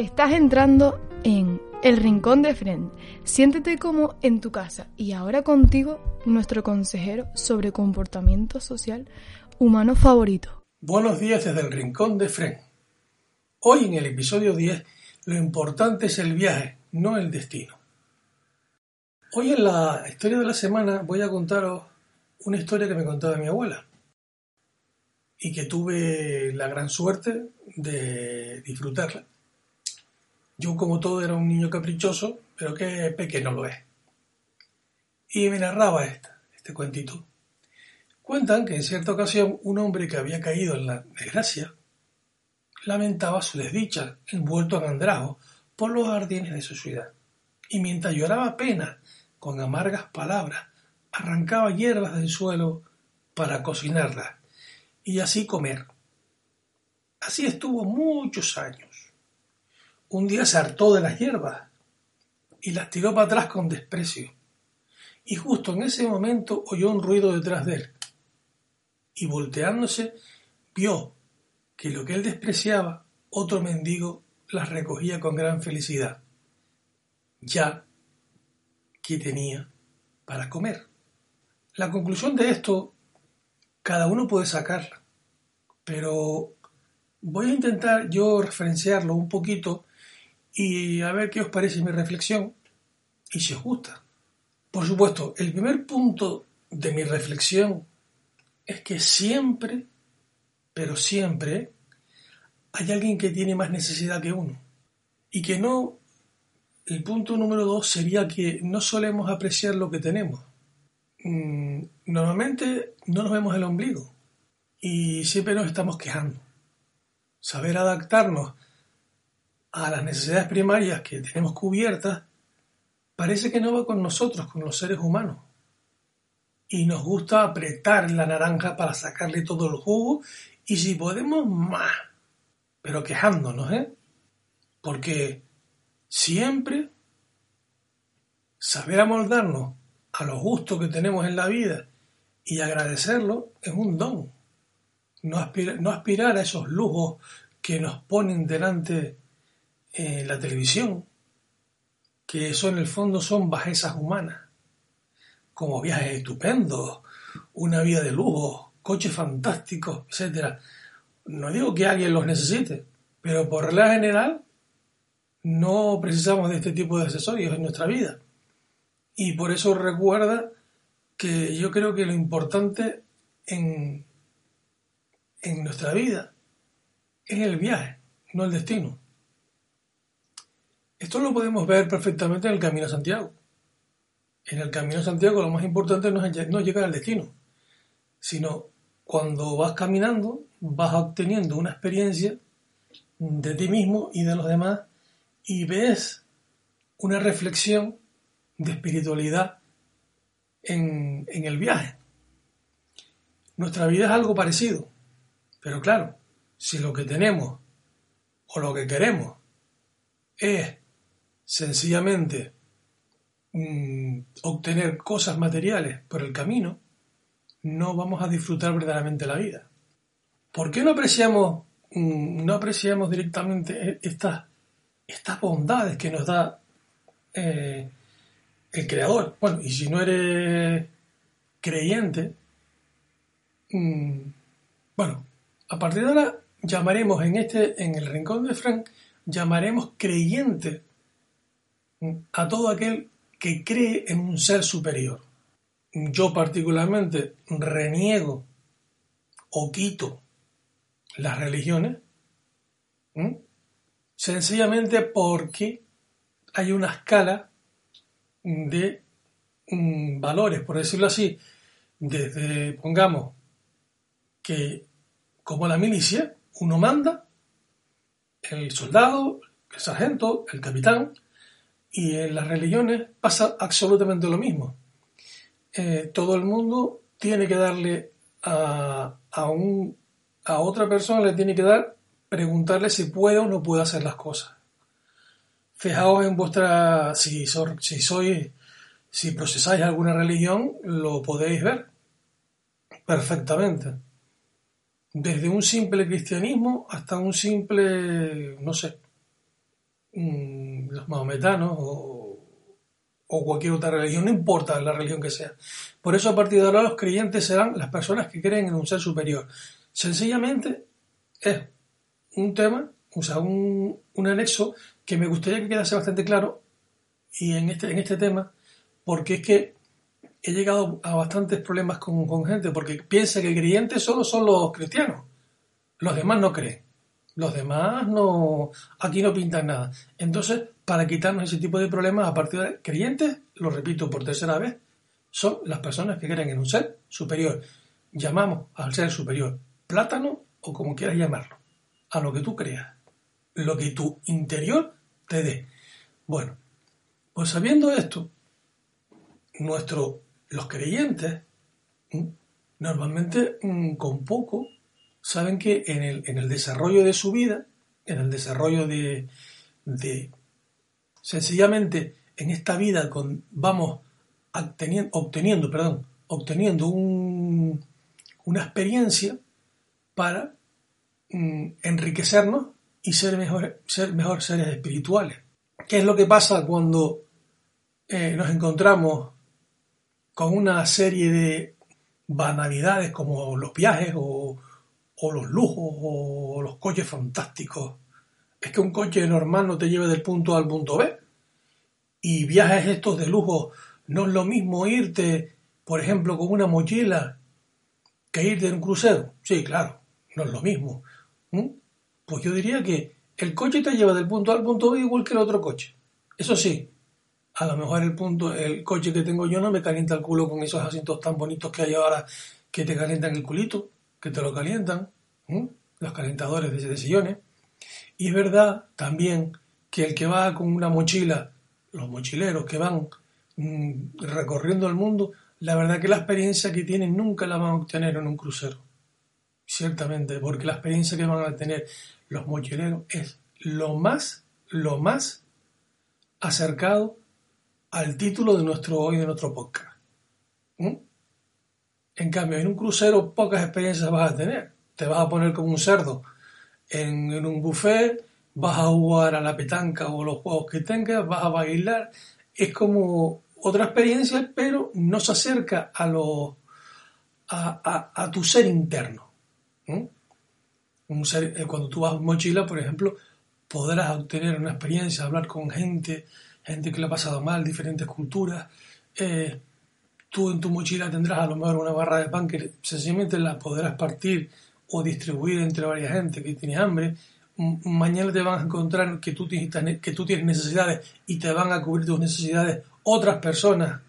Estás entrando en El Rincón de Friend. Siéntete como en tu casa y ahora contigo nuestro consejero sobre comportamiento social humano favorito. Buenos días desde el Rincón de Friend. Hoy en el episodio 10 lo importante es el viaje, no el destino. Hoy en la historia de la semana voy a contaros una historia que me contaba mi abuela y que tuve la gran suerte de disfrutarla yo, como todo, era un niño caprichoso, pero que pequeño lo es. Y me narraba esta, este cuentito. Cuentan que en cierta ocasión un hombre que había caído en la desgracia lamentaba su desdicha, envuelto en andrajo por los jardines de su ciudad. Y mientras lloraba pena con amargas palabras, arrancaba hierbas del suelo para cocinarlas y así comer. Así estuvo muchos años un día se hartó de las hierbas y las tiró para atrás con desprecio. Y justo en ese momento oyó un ruido detrás de él. Y volteándose, vio que lo que él despreciaba, otro mendigo las recogía con gran felicidad, ya que tenía para comer. La conclusión de esto, cada uno puede sacarla, pero voy a intentar yo referenciarlo un poquito y a ver qué os parece mi reflexión y si os gusta. Por supuesto, el primer punto de mi reflexión es que siempre, pero siempre, hay alguien que tiene más necesidad que uno. Y que no, el punto número dos sería que no solemos apreciar lo que tenemos. Mm, normalmente no nos vemos el ombligo y siempre nos estamos quejando. Saber adaptarnos a las necesidades primarias que tenemos cubiertas, parece que no va con nosotros, con los seres humanos. Y nos gusta apretar la naranja para sacarle todo el jugo y si podemos más, pero quejándonos, ¿eh? Porque siempre saber amoldarnos a los gustos que tenemos en la vida y agradecerlo es un don. No, no aspirar a esos lujos que nos ponen delante en la televisión, que eso en el fondo son bajezas humanas, como viajes estupendos, una vida de lujo, coches fantásticos, etc. No digo que alguien los necesite, pero por regla general no precisamos de este tipo de accesorios en nuestra vida. Y por eso recuerda que yo creo que lo importante en, en nuestra vida es el viaje, no el destino. Esto lo podemos ver perfectamente en el Camino a Santiago. En el Camino a Santiago lo más importante no es no llegar al destino, sino cuando vas caminando vas obteniendo una experiencia de ti mismo y de los demás y ves una reflexión de espiritualidad en, en el viaje. Nuestra vida es algo parecido, pero claro, si lo que tenemos o lo que queremos es sencillamente mm, obtener cosas materiales por el camino, no vamos a disfrutar verdaderamente la vida. ¿Por qué no apreciamos, mm, no apreciamos directamente e-, estas, estas bondades que nos da eh, el Creador? Bueno, y si no eres creyente, mm, bueno, a partir de ahora llamaremos en este, en el rincón de Frank, llamaremos creyente a todo aquel que cree en un ser superior. Yo particularmente reniego o quito las religiones sencillamente porque hay una escala de mm, valores, por decirlo así, desde, pongamos, que como la milicia, uno manda, el soldado, el sargento, el capitán, y en las religiones pasa absolutamente lo mismo. Eh, todo el mundo tiene que darle a, a, un, a otra persona, le tiene que dar, preguntarle si puede o no puede hacer las cosas. Fijaos en vuestra, si, si sois, si procesáis alguna religión, lo podéis ver perfectamente. Desde un simple cristianismo hasta un simple, no sé, mm, los mahometanos o, o cualquier otra religión, no importa la religión que sea. Por eso a partir de ahora los creyentes serán las personas que creen en un ser superior. Sencillamente es un tema, o sea, un, un anexo que me gustaría que quedase bastante claro y en este, en este tema, porque es que he llegado a bastantes problemas con, con gente, porque piensa que creyentes solo son los cristianos. Los demás no creen. Los demás no, aquí no pintan nada. Entonces, para quitarnos ese tipo de problemas, a partir de creyentes, lo repito por tercera vez, son las personas que creen en un ser superior. Llamamos al ser superior plátano o como quieras llamarlo, a lo que tú creas, lo que tu interior te dé. Bueno, pues sabiendo esto, nuestro, los creyentes normalmente con poco saben que en el, en el desarrollo de su vida, en el desarrollo de, sencillamente en esta vida vamos obteniendo, perdón, obteniendo un, una experiencia para mm, enriquecernos y ser ser mejor seres espirituales. ¿Qué es lo que pasa cuando eh, nos encontramos con una serie de banalidades como los viajes o, o los lujos o los coches fantásticos? Es que un coche normal no te lleve del punto A al punto B. Y viajes estos de lujo, no es lo mismo irte, por ejemplo, con una mochila que irte en un crucero. Sí, claro no es lo mismo. Pues yo diría que el coche te lleva del punto A al punto B igual que el otro coche. Eso sí, a lo mejor el punto, el coche que tengo yo no me calienta el culo con esos asientos tan bonitos que hay ahora que te calientan el culito, que te lo calientan, los calentadores de, sillones. Y es verdad también que el que va con una mochila, los mochileros que van mm, recorriendo el mundo, la verdad que la experiencia que tienen nunca la van a obtener en un crucero. Ciertamente, porque la experiencia que van a tener los mochileros es lo más, lo más acercado al título de nuestro hoy de nuestro podcast. En cambio, en un crucero pocas experiencias vas a tener. Te vas a poner como un cerdo en, un buffet, vas a jugar a la petanca o los juegos que tengas, vas a bailar. Es como otra experiencia, pero no se acerca a, lo, a, a tu ser interno. Eh, cuando tú vas en mochila, por ejemplo, podrás obtener una experiencia, hablar con gente, gente que le ha pasado mal, diferentes culturas. Eh, tú en tu mochila tendrás a lo mejor una barra de pan que sencillamente la podrás partir o distribuir entre varias gente que tiene hambre. Mañana te van a encontrar que tú, tienes, que tú tienes necesidades y te van a cubrir tus necesidades otras personas,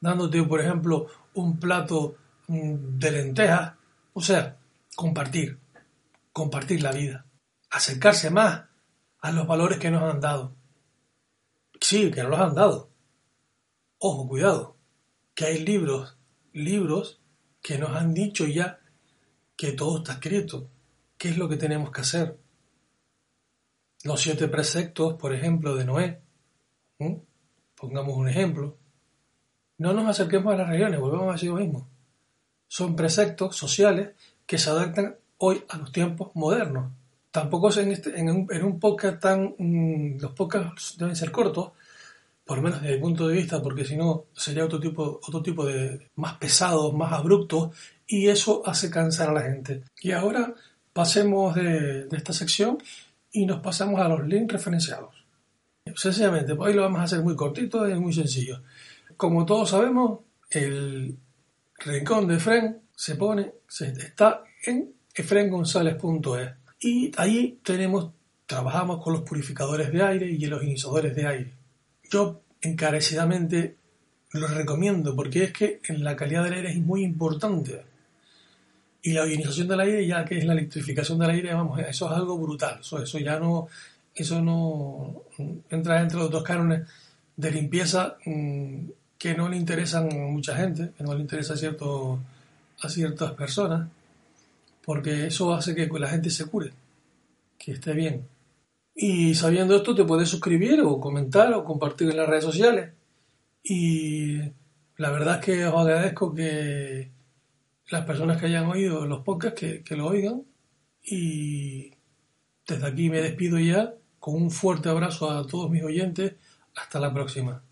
dándote, por ejemplo, un plato mm, de lentejas. O sea, compartir, compartir la vida, acercarse más a los valores que nos han dado. Sí, que nos los han dado. Ojo, cuidado, que hay libros, libros que nos han dicho ya que todo está escrito. ¿Qué es lo que tenemos que hacer? Los siete preceptos, por ejemplo, de Noé. Pongamos un ejemplo. No nos acerquemos a las religiones, volvemos a decir lo mismo. Son preceptos sociales que se adaptan hoy a los tiempos modernos. Tampoco en, este, en, un, en un podcast tan... Mm, los podcasts deben ser cortos, por lo menos desde mi punto de vista, porque si no sería otro tipo, otro tipo de más pesados, más abruptos, y eso hace cansar a la gente. Y ahora pasemos de, esta sección y nos pasamos a los links referenciados. Sencillamente, hoy lo vamos a hacer muy cortito y muy sencillo. Como todos sabemos, el rincón de Fren se pone, se, está en efrengonzalez.es y ahí tenemos, trabajamos con los purificadores de aire y los iniciadores de aire. Yo encarecidamente los recomiendo porque es que en la calidad del aire es muy importante. Y la ionización del aire, ya que es la electrificación del aire, vamos, eso es algo brutal. Eso, eso ya no, eso no entra entre los dos cánones de limpieza mm, que no le interesan a mucha gente, que no le interesa a, cierto, a ciertas personas, porque eso hace que la gente se cure, que esté bien. Y sabiendo esto te puedes suscribir o comentar o compartir en las redes sociales. Y la verdad es que os agradezco que las personas que hayan oído los podcasts que, que lo oigan. Y desde aquí me despido ya con un fuerte abrazo a todos mis oyentes. Hasta la próxima.